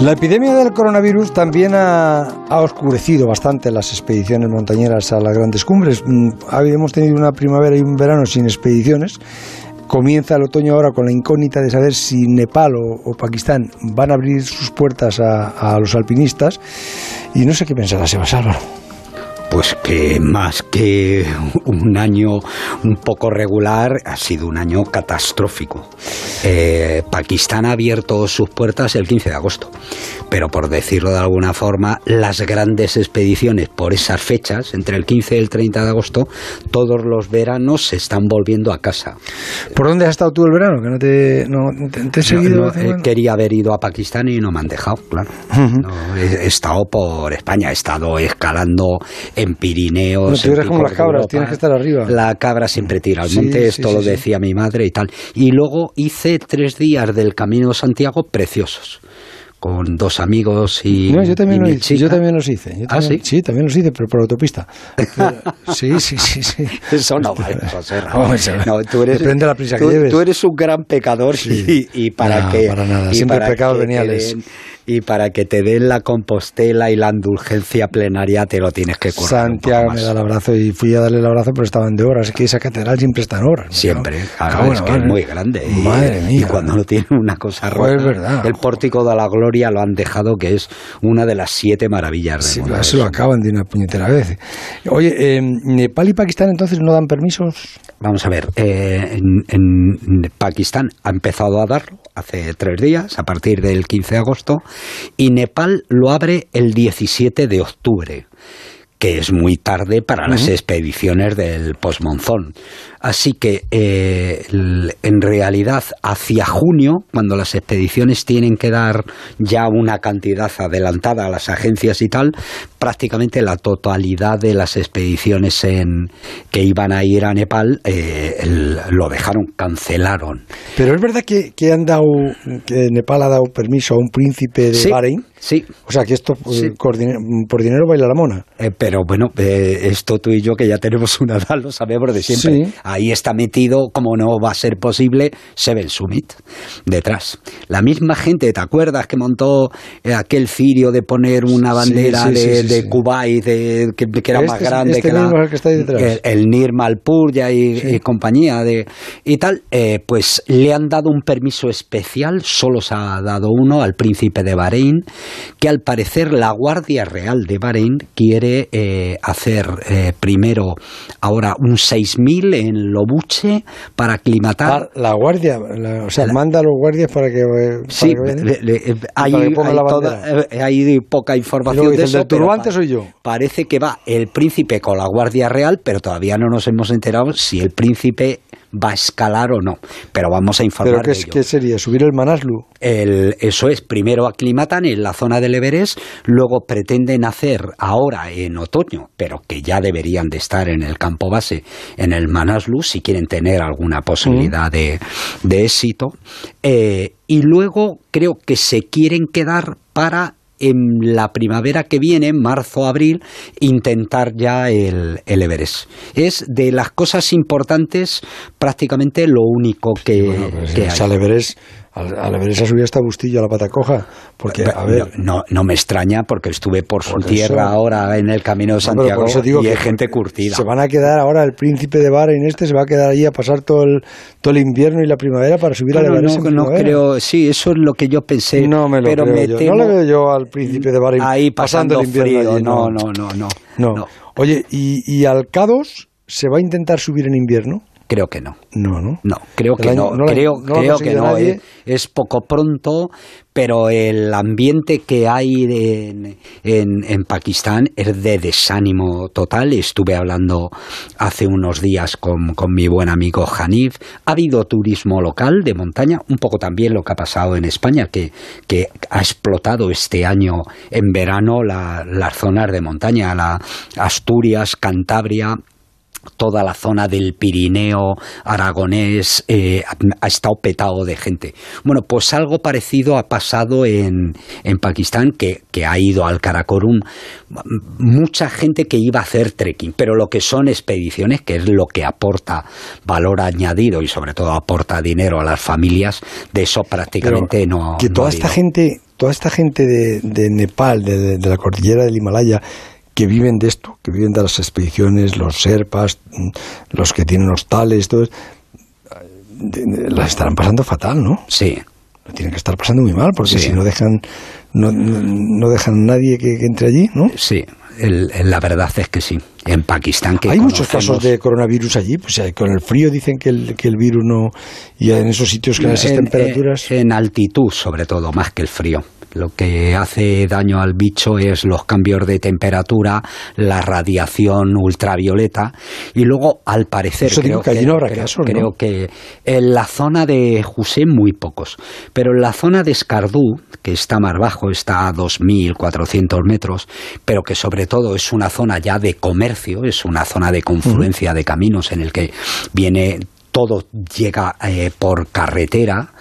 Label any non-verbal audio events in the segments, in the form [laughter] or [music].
La epidemia del coronavirus también ha, oscurecido bastante las expediciones montañeras a las grandes cumbres. Mm, Habíamos tenido una primavera y un verano sin expediciones. Comienza el otoño ahora con la incógnita de saber si Nepal o, Pakistán van a abrir sus puertas a, a, los alpinistas. Y no sé qué pensará Sebas Álvaro. Pues que más que un año un poco regular, ha sido un año catastrófico. Eh, Pakistán ha abierto sus puertas el 15 de agosto, pero por decirlo de alguna forma, las grandes expediciones por esas fechas, entre el 15 y el 30 de agosto, todos los veranos se están volviendo a casa. ¿Por dónde has estado tú el verano? Que no te, no, te, te he seguido. No, no, eh, quería haber ido a Pakistán y no me han dejado, claro. Uh -huh. he, he, estado por España, he estado escalando en Pirineos. No, tú eres como las cabras, Europa. tienes que estar arriba. La cabra siempre tira al monte, sí, esto sí, lo sí, decía mi madre y tal. Y luego hice tres días del Camino de Santiago preciosos con dos amigos y. No, yo también, lo, hice, yo también los hice. Yo ¿Ah, también, sí? Sí, también los hice, pero por autopista. [laughs] sí, sí, sí, sí. Eso no vale, [laughs] José. No, tú eres, Depende de la prisa tú, que lleves. Tú eres un gran pecador y, y, para no, que. para nada. Siempre pecados veniales. Den, y para que te den la compostela y la indulgencia plenaria te lo tienes que currar. Santiago me da el abrazo y fui a darle el abrazo, pero estaban de horas. Es que esa catedral siempre está en horas. Siempre, claro, claro, es que es muy grande. Y, Madre mía. Y cuando no tiene una cosa rota, pues verdad, el pórtico de la gloria lo han dejado que es una de las siete maravillas del sí, mundo. Eso lo acaban de una puñetera vez. Oye, eh, ¿Nepal y Pakistán entonces no dan permisos? Vamos a ver, eh, en, en Pakistán ha empezado a darlo hace tres días, a partir del 15 de agosto, y Nepal lo abre el 17 de octubre que es muy tarde para uh -huh. las expediciones del postmonzón. Así que eh, en realidad hacia junio, cuando las expediciones tienen que dar ya una cantidad adelantada a las agencias y tal, prácticamente la totalidad de las expediciones en, que iban a ir a Nepal eh, el, lo dejaron, cancelaron. Pero es verdad que, que, han dado, que Nepal ha dado permiso a un príncipe de sí, Bahrein. Sí. O sea que esto sí. por, dinero, por, dinero, baila la mona. Eh, pero bueno, eh, esto tú y yo que ya tenemos una edad lo sabemos de siempre. Sí. Ahí está metido, como no va a ser posible, Seven Summit detrás. La misma gente, ¿te acuerdas que montó eh, aquel cirio de poner una bandera sí, de, de Kuwait de, que, que, era este, más grande este que, la, el, que está ahí detrás. el, el Nir Malpurya y, y, compañía de y tal? Eh, pues le han dado un permiso especial, solo se ha dado uno al príncipe de Bahrein, que al parecer la Guardia Real de Bahrein quiere eh, hacer eh, primero ahora un 6.000 en Lobuche para aclimatar. La, la guardia, la, o sea, la, manda a los guardias para que. Para sí, que le, le, hay, hay, toda, eh, hay, poca información de eso. El turbante soy yo. Parece que va el príncipe con la Guardia Real, pero todavía no nos hemos enterado si el príncipe va a escalar o no. Pero vamos a informar. ¿Pero qué, de ello. qué sería? ¿Subir el Manaslu? El, eso es, primero aclimatan en la zona del Everest, luego pretenden hacer ahora en otoño, pero que ya deberían de estar en el campo base, en el Manaslu, si quieren tener alguna posibilidad mm. de, de, éxito. Eh, y luego creo que se quieren quedar para en la primavera que viene, marzo, abril, intentar ya el, el, Everest. Es de las cosas importantes prácticamente lo único que, bueno, que hay. Everest al, al Everest ha subido hasta Bustillo a la pata coja. Porque, a ver. No, no, me extraña porque estuve por, por su tierra eso, ahora en el camino de Santiago no, digo y hay gente curtida. Se van a quedar ahora, el príncipe de Bahrein este se va a quedar ahí a pasar todo el, todo el invierno y la primavera para subir bueno, al Everest. No, no creo, sí, eso es lo que yo pensé. No me lo pero creo me yo. Temo, no le veo yo al príncipe de Bahrein ahí pasando, pasando el invierno frío. Allí, no, no, no, no, no, no. Oye, ¿y, ¿y al K2 se va a intentar subir en invierno? Creo que no. No, no. No, creo que año, no. no. Creo, no creo que no. Es, es, poco pronto, pero el ambiente que hay en, en, en, Pakistán es de desánimo total. Estuve hablando hace unos días con, con, mi buen amigo Hanif. Ha habido turismo local de montaña, un poco también lo que ha pasado en España, que, que ha explotado este año en verano la, las zonas de montaña, la Asturias, Cantabria toda la zona del Pirineo aragonés eh, ha estado petado de gente. Bueno, pues algo parecido ha pasado en, en Pakistán, que, que, ha ido al Karakorum mucha gente que iba a hacer trekking, pero lo que son expediciones, que es lo que aporta valor añadido y sobre todo aporta dinero a las familias, de eso prácticamente pero no. Que toda no esta gente toda esta gente de, Nepal, de, la cordillera del Himalaya, que viven de esto, que viven de las expediciones, los serpas, los que tienen hostales, todo, las estarán pasando fatal, ¿no? Sí. Lo tienen que estar pasando muy mal, porque si no dejan, no, no dejan a nadie que, entre allí, ¿no? Sí, la verdad es que sí. En Pakistán que Hay muchos casos de coronavirus allí, pues eh, con el frío dicen que el, que el virus no... Y en esos sitios con esas temperaturas... En altitud, sobre todo, más que el frío. Lo que hace daño al bicho es los cambios de temperatura, la radiación ultravioleta y luego, al parecer, creo, que, creo, que en la zona de Hussein muy pocos, pero en la zona de Escardú, que está más bajo, está a 2.400 metros, pero que sobre todo es una zona ya de comercio, es una zona de confluencia de caminos en el que viene todo llega eh, por carretera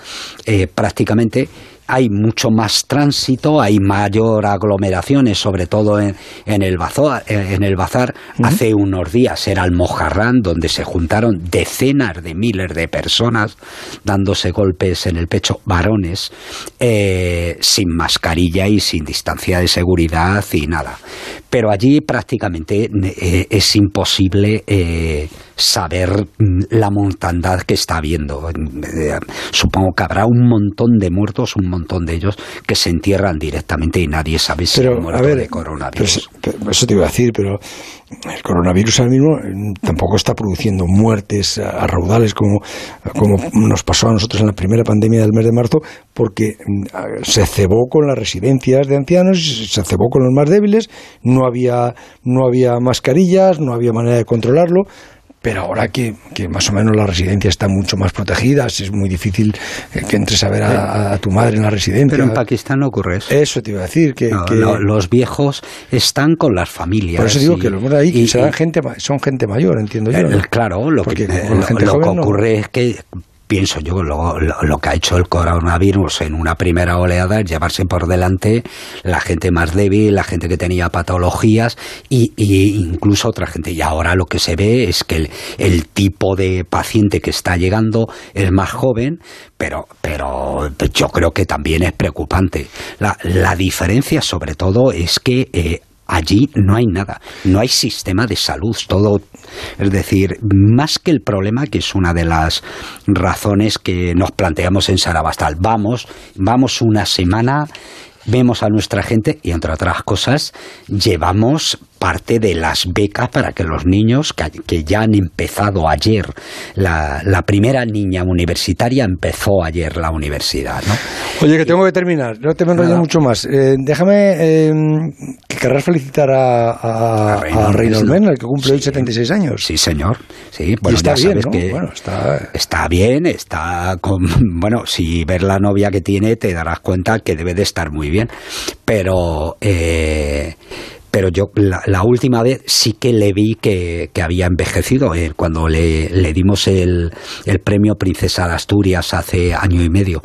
eh, prácticamente hay mucho más tránsito, hay mayor aglomeraciones, sobre todo en, el bazar. En el bazar. Hace unos días era el Mojarrán, donde se juntaron decenas de miles de personas dándose golpes en el pecho, varones, eh, sin mascarilla y sin distancia de seguridad y nada. Pero allí prácticamente eh, es imposible eh, saber mm, la montandad que está habiendo. Supongo que habrá un montón de muertos, un montón de ellos que se entierran directamente y nadie sabe si han muerto de coronavirus. eso te iba a decir, pero el coronavirus ahora mismo mm, tampoco está produciendo muertes a, raudales como, como nos pasó a nosotros en la primera pandemia del mes de marzo, porque mm, se cebó con las residencias de ancianos, se cebó con los más débiles, no había, no había mascarillas, no había manera de controlarlo pero ahora que, más o menos las residencias están mucho más protegidas, es muy difícil eh, que entres a ver a, tu madre en la residencia. Pero en Pakistán no ocurre eso. Eso te iba a decir. que, los viejos están con las familias. Por eso digo que los de ahí gente, son gente mayor, entiendo yo. Claro, lo que, ocurre es que pienso yo, lo, lo, que ha hecho el coronavirus en una primera oleada es llevarse por delante la gente más débil, la gente que tenía patologías y, incluso otra gente. Y ahora lo que se ve es que el, tipo de paciente que está llegando es más joven, pero, pero yo creo que también es preocupante. La, la diferencia sobre todo es que eh, Allí no hay nada, no hay sistema de salud, todo, es decir, más que el problema, que es una de las razones que nos planteamos en Sarabastal, vamos, vamos una semana vemos a nuestra gente y entre otras cosas llevamos parte de las becas para que los niños que, ya han empezado ayer, la, primera niña universitaria empezó ayer la universidad. ¿no? Oye, que tengo que terminar, no te me enrollo mucho más. Eh, déjame eh, que querrás felicitar a, a, a, el que cumple hoy 76 años. Sí, señor. Sí, bueno, está ya bien, sabes que está... está... bien, está con... [laughs] Bueno, si ver la novia que tiene te darás cuenta que debe de estar muy bien, pero... Eh, pero yo la, última vez sí que le vi que, había envejecido eh, cuando le, dimos el, premio Princesa de Asturias hace año y medio.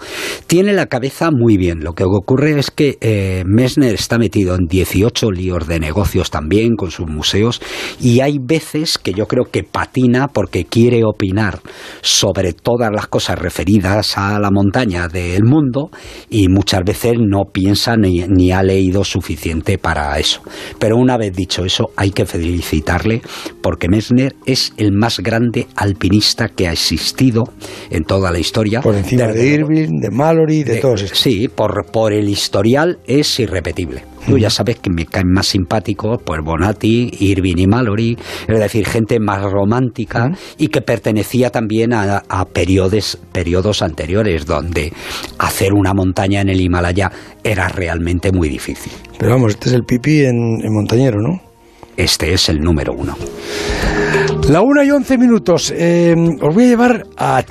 Tiene la cabeza muy bien. Lo que ocurre es que eh, Messner está metido en 18 líos de negocios también con sus museos y hay veces que yo creo que patina porque quiere opinar sobre todas las cosas referidas a la montaña del mundo y muchas veces no piensa ni ha leído suficiente para eso. Pero una vez dicho eso, hay que felicitarle porque Messner es el más grande alpinista que ha existido en toda la historia. Por encima de, Irving, de Mallory, de, todos estos. Sí, por, por el historial es irrepetible. Tú ya sabes que me caen más simpáticos pues Bonatti, Irving y Mallory, es decir, gente más romántica y que pertenecía también a, a periodos, periodos anteriores donde hacer una montaña en el Himalaya era realmente muy difícil. Pero vamos, este es el pipí en, en montañero, ¿no? Este es el número uno. La una y once minutos. Eh, os voy a llevar a